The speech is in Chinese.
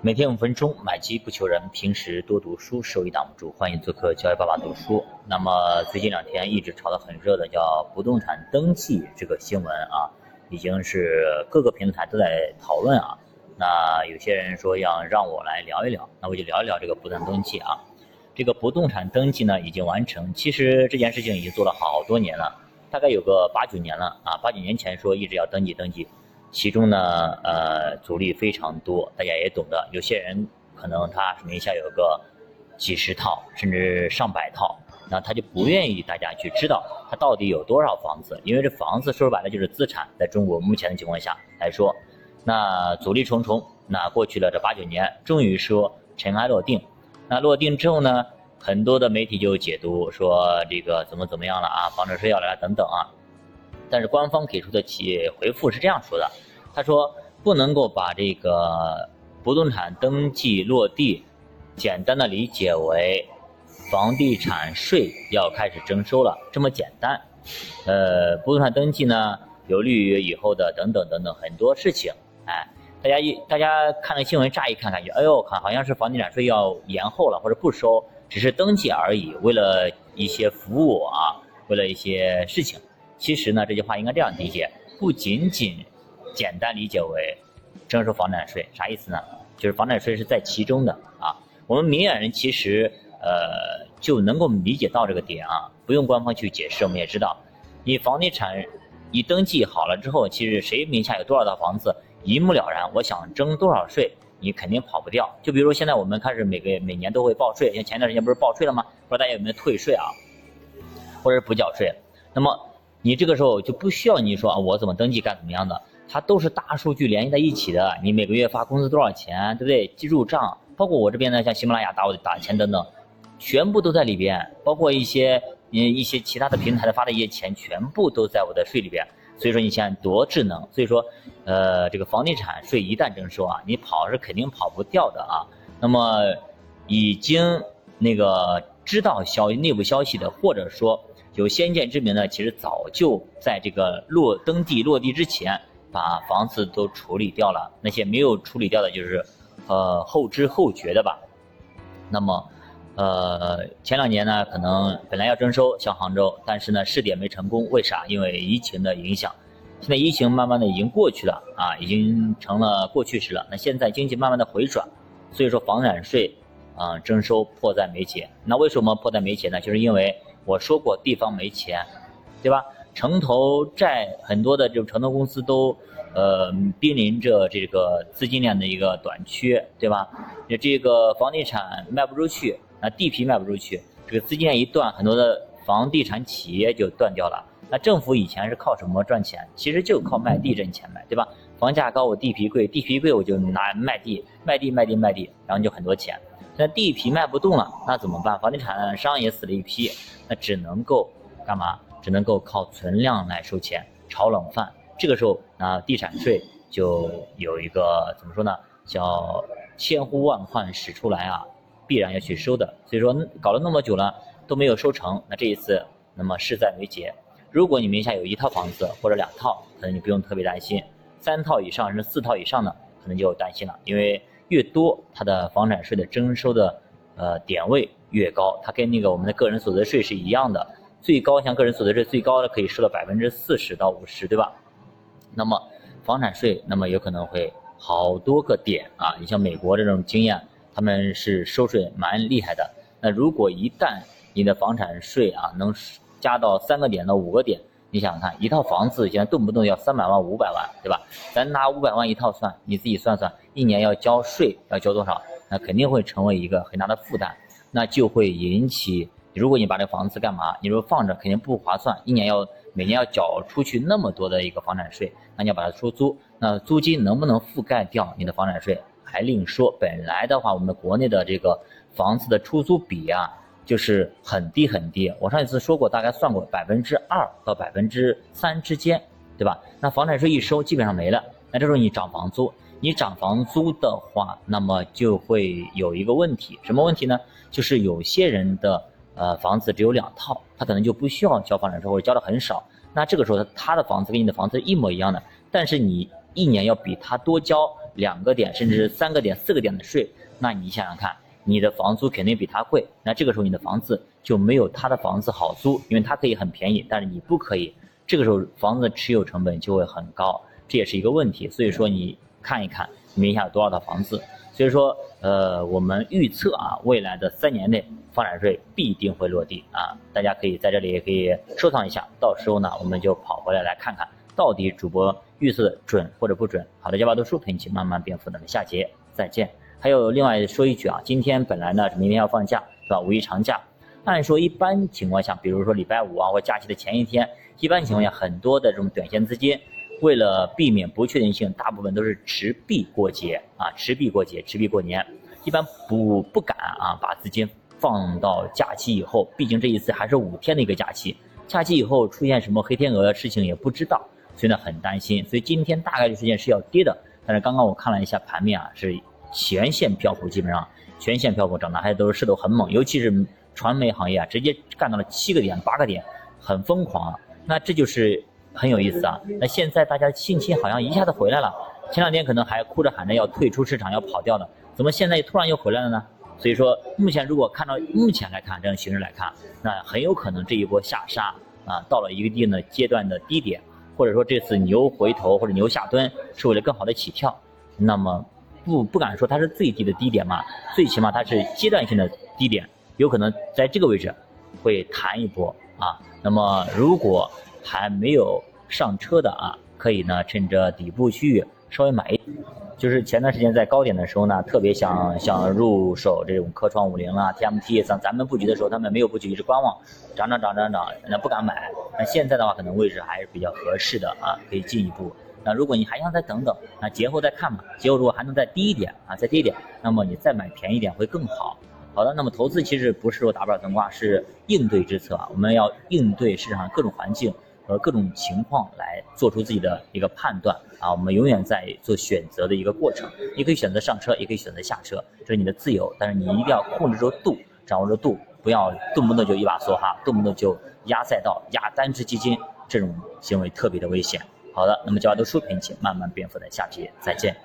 每天五分钟，买机不求人。平时多读书，收益挡不住。欢迎做客教育爸爸读书。那么最近两天一直炒得很热的叫不动产登记这个新闻啊，已经是各个平台都在讨论啊。那有些人说要让我来聊一聊，那我就聊一聊这个不动产登记啊。这个不动产登记呢已经完成，其实这件事情已经做了好多年了，大概有个八九年了啊。八九年前说一直要登记登记。其中呢，呃，阻力非常多，大家也懂得。有些人可能他名下有个几十套，甚至上百套，那他就不愿意大家去知道他到底有多少房子，因为这房子说白了就是资产，在中国目前的情况下来说，那阻力重重。那过去了这八九年，终于说尘埃落定。那落定之后呢，很多的媒体就解读说这个怎么怎么样了啊，房产税要来等等啊。但是官方给出的企业回复是这样说的，他说不能够把这个不动产登记落地简单的理解为房地产税要开始征收了这么简单。呃，不动产登记呢有利于以后的等等等等很多事情。哎，大家一大家看了新闻乍一看感觉，哎呦，看好像是房地产税要延后了或者不收，只是登记而已，为了一些服务啊，为了一些事情。其实呢，这句话应该这样理解，不仅仅简单理解为征收房产税，啥意思呢？就是房产税是在其中的啊。我们明眼人其实呃就能够理解到这个点啊，不用官方去解释，我们也知道，你房地产一登记好了之后，其实谁名下有多少套房子一目了然。我想征多少税，你肯定跑不掉。就比如现在我们开始每个月每年都会报税，像前段时间不是报税了吗？不知道大家有没有退税啊，或者是补缴税？那么。你这个时候就不需要你说，我怎么登记干怎么样的，它都是大数据联系在一起的。你每个月发工资多少钱，对不对？记入账，包括我这边呢，像喜马拉雅打我打钱等等，全部都在里边。包括一些嗯一些其他的平台的发的一些钱，全部都在我的税里边。所以说你现在多智能。所以说，呃，这个房地产税一旦征收啊，你跑是肯定跑不掉的啊。那么已经那个知道消内部消息的，或者说。有先见之明呢，其实早就在这个落登记落地之前，把房子都处理掉了。那些没有处理掉的，就是呃后知后觉的吧。那么，呃前两年呢，可能本来要征收，像杭州，但是呢试点没成功，为啥？因为疫情的影响。现在疫情慢慢的已经过去了啊，已经成了过去式了。那现在经济慢慢的回转，所以说房产税啊征收迫在眉睫。那为什么迫在眉睫呢？就是因为。我说过，地方没钱，对吧？城投债很多的这种城投公司都，呃，濒临着这个资金链的一个短缺，对吧？你这个房地产卖不出去，那地皮卖不出去，这个资金链一断，很多的房地产企业就断掉了。那政府以前是靠什么赚钱？其实就靠卖地挣钱呗，对吧？房价高，我地皮贵，地皮贵我就拿卖地，卖地卖地卖地，然后就很多钱。那地皮卖不动了，那怎么办？房地产商也死了一批，那只能够干嘛？只能够靠存量来收钱，炒冷饭。这个时候，那地产税就有一个怎么说呢？叫千呼万唤始出来啊，必然要去收的。所以说，搞了那么久了都没有收成，那这一次那么势在眉睫。如果你名下有一套房子或者两套，可能你不用特别担心；三套以上甚至四套以上的，可能就担心了，因为。越多，它的房产税的征收的呃点位越高，它跟那个我们的个人所得税是一样的，最高像个人所得税最高的可以收到百分之四十到五十，对吧？那么房产税，那么有可能会好多个点啊，你像美国这种经验，他们是收税蛮厉害的。那如果一旦你的房产税啊能加到三个点到五个点，你想想看，一套房子现在动不动要三百万、五百万，对吧？咱拿五百万一套算，你自己算算，一年要交税要交多少？那肯定会成为一个很大的负担，那就会引起，如果你把这房子干嘛？你说放着肯定不划算，一年要每年要缴出去那么多的一个房产税，那你要把它出租，那租金能不能覆盖掉你的房产税还另说。本来的话，我们国内的这个房子的出租比啊。就是很低很低，我上一次说过，大概算过百分之二到百分之三之间，对吧？那房产税一收，基本上没了。那这时候你涨房租，你涨房租的话，那么就会有一个问题，什么问题呢？就是有些人的呃房子只有两套，他可能就不需要交房产税或者交的很少。那这个时候他的房子跟你的房子一模一样的，但是你一年要比他多交两个点，甚至是三个点、四个点的税，那你想想看，你的房租肯定比他贵。那这个时候你的房子就没有他的房子好租，因为他可以很便宜，但是你不可以。这个时候房子的持有成本就会很高，这也是一个问题。所以说你看一看名下有多少套房子。所以说，呃，我们预测啊，未来的三年内房产税必定会落地啊，大家可以在这里也可以收藏一下，到时候呢，我们就跑回来来看看到底主播预测的准或者不准。好的，加把读书陪你一起慢慢变富，咱们下节再见。还有另外说一句啊，今天本来呢是明天要放假，是吧？五一长假，按说一般情况下，比如说礼拜五啊或假期的前一天，一般情况下很多的这种短线资金。为了避免不确定性，大部分都是持币过节啊，持币过节，持币过年，一般不不敢啊把资金放到假期以后，毕竟这一次还是五天的一个假期，假期以后出现什么黑天鹅的事情也不知道，所以呢很担心，所以今天大概率事件是要跌的，但是刚刚我看了一下盘面啊，是全线漂浮，基本上全线漂浮，涨的还都是势头很猛，尤其是传媒行业啊，直接干到了七个点、八个点，很疯狂，那这就是。很有意思啊，那现在大家信心好像一下子回来了，前两天可能还哭着喊着要退出市场要跑掉的，怎么现在突然又回来了呢？所以说目前如果看到目前来看这样形势来看，那很有可能这一波下杀啊到了一定的阶段的低点，或者说这次牛回头或者牛下蹲是为了更好的起跳，那么不不敢说它是最低的低点嘛，最起码它是阶段性的低点，有可能在这个位置会弹一波啊，那么如果还没有上车的啊，可以呢，趁着底部区域稍微买一。就是前段时间在高点的时候呢，特别想想入手这种科创五零啦、TMT，像咱们布局的时候，他们没有布局，一直观望，涨涨涨涨涨，那不敢买。那现在的话，可能位置还是比较合适的啊，可以进一步。那如果你还想再等等，那节后再看嘛。节后如果还能再低一点啊，再低一点，那么你再买便宜点会更好。好的，那么投资其实不是说打不了灯光，是应对之策啊。我们要应对市场各种环境。和各种情况来做出自己的一个判断啊，我们永远在做选择的一个过程。你可以选择上车，也可以选择下车，这是你的自由。但是你一定要控制住度，掌握住度，不要动不动就一把梭哈，动不动就压赛道、压单只基金，这种行为特别的危险。好的，那么教大读书陪你慢慢变富的下期再见。